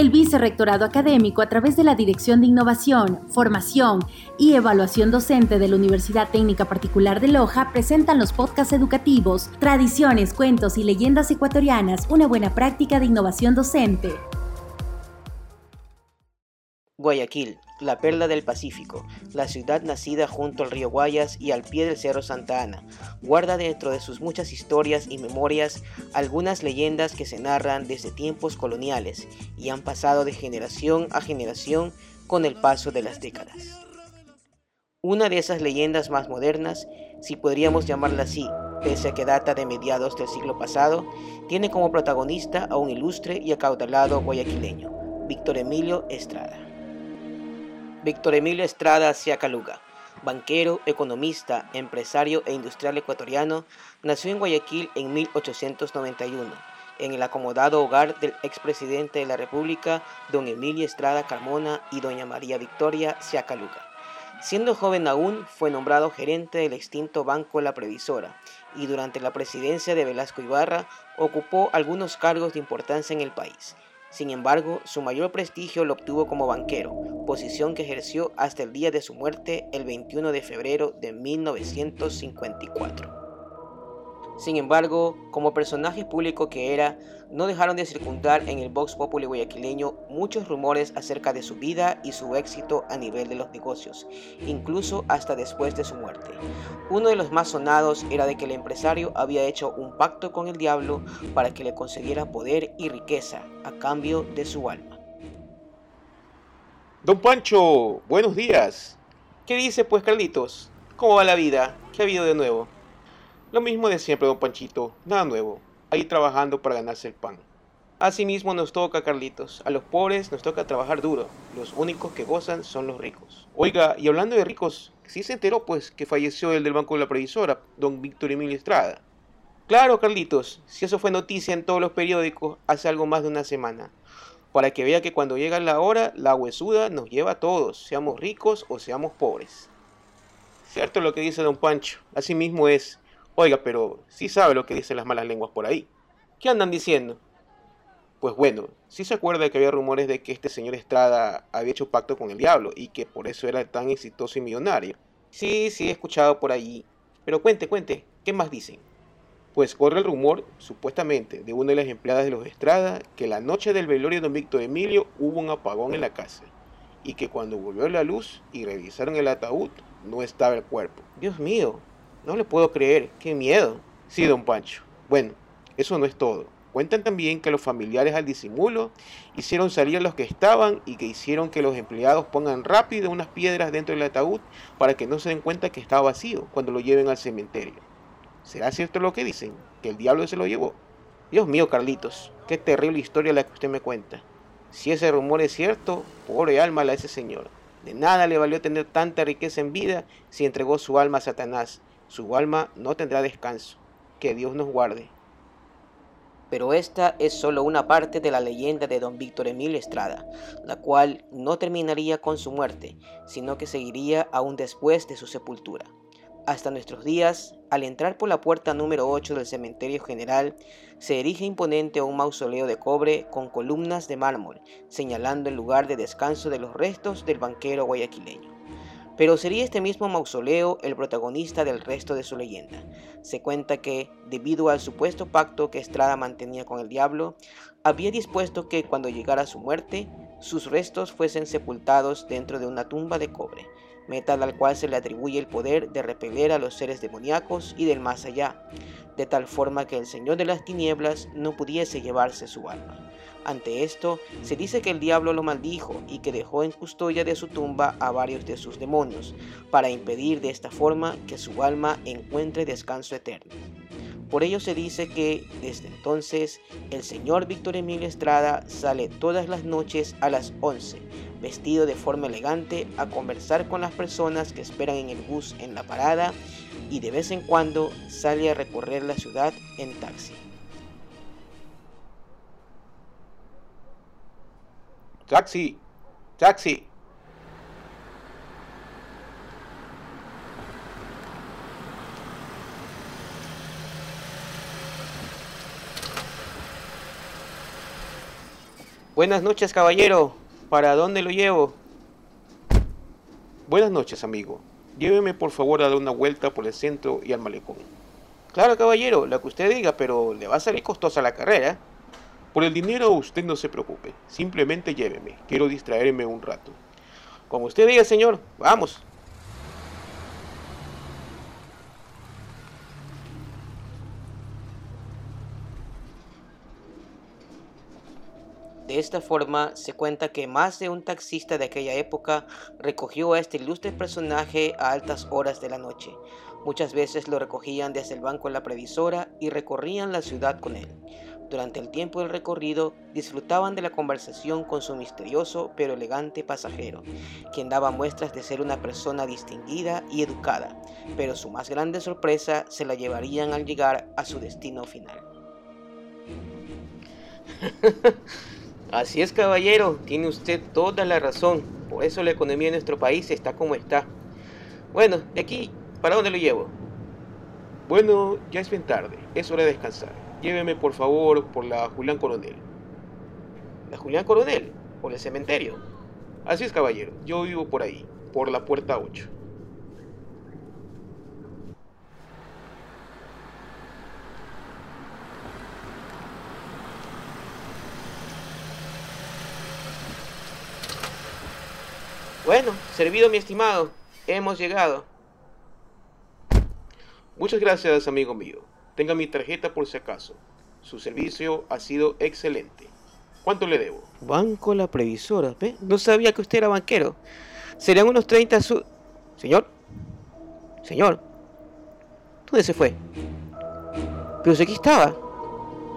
El Vicerrectorado Académico, a través de la Dirección de Innovación, Formación y Evaluación Docente de la Universidad Técnica Particular de Loja, presentan los podcasts educativos Tradiciones, Cuentos y Leyendas Ecuatorianas, una buena práctica de innovación docente. Guayaquil, la perla del Pacífico, la ciudad nacida junto al río Guayas y al pie del Cerro Santa Ana, guarda dentro de sus muchas historias y memorias algunas leyendas que se narran desde tiempos coloniales y han pasado de generación a generación con el paso de las décadas. Una de esas leyendas más modernas, si podríamos llamarla así, pese a que data de mediados del siglo pasado, tiene como protagonista a un ilustre y acaudalado guayaquileño, Víctor Emilio Estrada. Víctor Emilio Estrada Ciacaluga, banquero, economista, empresario e industrial ecuatoriano, nació en Guayaquil en 1891, en el acomodado hogar del expresidente de la República, don Emilio Estrada Carmona y doña María Victoria Ciacaluga. Siendo joven aún, fue nombrado gerente del extinto Banco La Previsora y durante la presidencia de Velasco Ibarra ocupó algunos cargos de importancia en el país, sin embargo, su mayor prestigio lo obtuvo como banquero, posición que ejerció hasta el día de su muerte el 21 de febrero de 1954. Sin embargo, como personaje público que era, no dejaron de circundar en el Vox Populi guayaquileño muchos rumores acerca de su vida y su éxito a nivel de los negocios, incluso hasta después de su muerte. Uno de los más sonados era de que el empresario había hecho un pacto con el diablo para que le concediera poder y riqueza a cambio de su alma. Don Pancho, buenos días. ¿Qué dice pues Carlitos? ¿Cómo va la vida? ¿Qué ha habido de nuevo? Lo mismo de siempre, don Panchito, nada nuevo, ahí trabajando para ganarse el pan. Asimismo nos toca, Carlitos, a los pobres nos toca trabajar duro, los únicos que gozan son los ricos. Oiga, y hablando de ricos, sí se enteró pues que falleció el del Banco de la Previsora, don Víctor Emilio Estrada. Claro, Carlitos, si eso fue noticia en todos los periódicos hace algo más de una semana. Para que vea que cuando llega la hora, la huesuda nos lleva a todos, seamos ricos o seamos pobres. Cierto lo que dice don Pancho, así mismo es. Oiga, pero sí sabe lo que dicen las malas lenguas por ahí. ¿Qué andan diciendo? Pues bueno, sí se acuerda que había rumores de que este señor Estrada había hecho pacto con el diablo y que por eso era tan exitoso y millonario. Sí, sí he escuchado por allí. Pero cuente, cuente, ¿qué más dicen? Pues corre el rumor, supuestamente, de una de las empleadas de los Estrada, que la noche del velorio de don Víctor Emilio hubo un apagón en la casa y que cuando volvió la luz y revisaron el ataúd, no estaba el cuerpo. Dios mío, no le puedo creer, qué miedo. Sí, don Pancho. Bueno, eso no es todo. Cuentan también que los familiares al disimulo hicieron salir a los que estaban y que hicieron que los empleados pongan rápido unas piedras dentro del ataúd para que no se den cuenta que está vacío cuando lo lleven al cementerio. ¿Será cierto lo que dicen? ¿Que el diablo se lo llevó? Dios mío, Carlitos, qué terrible historia la que usted me cuenta. Si ese rumor es cierto, pobre alma la de ese señor. De nada le valió tener tanta riqueza en vida si entregó su alma a Satanás su alma no tendrá descanso. Que Dios nos guarde. Pero esta es solo una parte de la leyenda de don Víctor Emilio Estrada, la cual no terminaría con su muerte, sino que seguiría aún después de su sepultura. Hasta nuestros días, al entrar por la puerta número 8 del cementerio general, se erige imponente un mausoleo de cobre con columnas de mármol, señalando el lugar de descanso de los restos del banquero guayaquileño. Pero sería este mismo mausoleo el protagonista del resto de su leyenda. Se cuenta que, debido al supuesto pacto que Estrada mantenía con el diablo, había dispuesto que cuando llegara su muerte, sus restos fuesen sepultados dentro de una tumba de cobre, metal al cual se le atribuye el poder de repeler a los seres demoníacos y del más allá, de tal forma que el Señor de las Tinieblas no pudiese llevarse su alma. Ante esto, se dice que el diablo lo maldijo y que dejó en custodia de su tumba a varios de sus demonios, para impedir de esta forma que su alma encuentre descanso eterno. Por ello se dice que desde entonces el señor Víctor Emilio Estrada sale todas las noches a las 11, vestido de forma elegante, a conversar con las personas que esperan en el bus en la parada y de vez en cuando sale a recorrer la ciudad en taxi. Taxi, taxi. Buenas noches, caballero. ¿Para dónde lo llevo? Buenas noches, amigo. Lléveme por favor a dar una vuelta por el centro y al malecón. Claro, caballero, lo que usted diga, pero le va a salir costosa la carrera. Por el dinero usted no se preocupe, simplemente lléveme, quiero distraerme un rato. Como usted diga, señor, vamos. De esta forma se cuenta que más de un taxista de aquella época recogió a este ilustre personaje a altas horas de la noche. Muchas veces lo recogían desde el banco de la previsora y recorrían la ciudad con él. Durante el tiempo del recorrido disfrutaban de la conversación con su misterioso pero elegante pasajero, quien daba muestras de ser una persona distinguida y educada, pero su más grande sorpresa se la llevarían al llegar a su destino final. Así es, caballero, tiene usted toda la razón. Por eso la economía de nuestro país está como está. Bueno, de aquí, ¿para dónde lo llevo? Bueno, ya es bien tarde, es hora de descansar. Lléveme por favor por la Julián Coronel. ¿La Julián Coronel? ¿Por el cementerio? Así es, caballero, yo vivo por ahí, por la puerta 8. Bueno, servido mi estimado, hemos llegado. Muchas gracias, amigo mío. Tenga mi tarjeta por si acaso. Su servicio ha sido excelente. ¿Cuánto le debo? Banco La Previsora, ¿ve? No sabía que usted era banquero. Serían unos 30 su... Señor. Señor. ¿Dónde se fue? Pero si aquí estaba.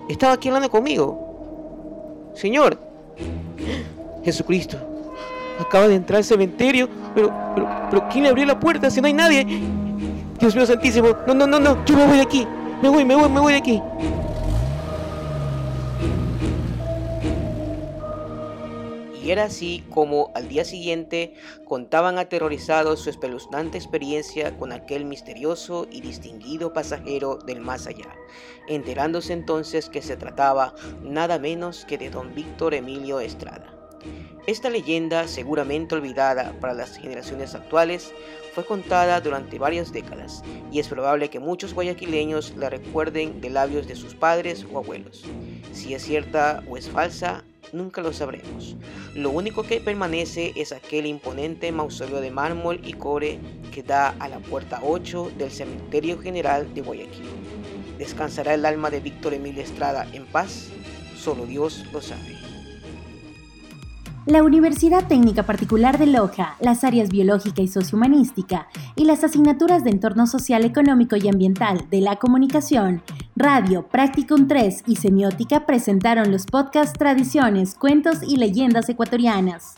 Estaba aquí hablando conmigo. Señor. Jesucristo acaba de entrar al cementerio, pero, pero, pero ¿quién le abrió la puerta si no hay nadie? Dios mío santísimo, no, no, no, no, yo me voy de aquí, me voy, me voy, me voy de aquí. Y era así como al día siguiente contaban aterrorizados su espeluznante experiencia con aquel misterioso y distinguido pasajero del más allá, enterándose entonces que se trataba nada menos que de don Víctor Emilio Estrada. Esta leyenda, seguramente olvidada para las generaciones actuales, fue contada durante varias décadas y es probable que muchos guayaquileños la recuerden de labios de sus padres o abuelos. Si es cierta o es falsa, nunca lo sabremos. Lo único que permanece es aquel imponente mausoleo de mármol y cobre que da a la puerta 8 del Cementerio General de Guayaquil. ¿Descansará el alma de Víctor Emilio Estrada en paz? Solo Dios lo sabe. La Universidad Técnica Particular de Loja, las áreas biológica y sociohumanística y las asignaturas de entorno social, económico y ambiental de la comunicación, radio, Practicum 3 y semiótica presentaron los podcasts Tradiciones, Cuentos y Leyendas Ecuatorianas.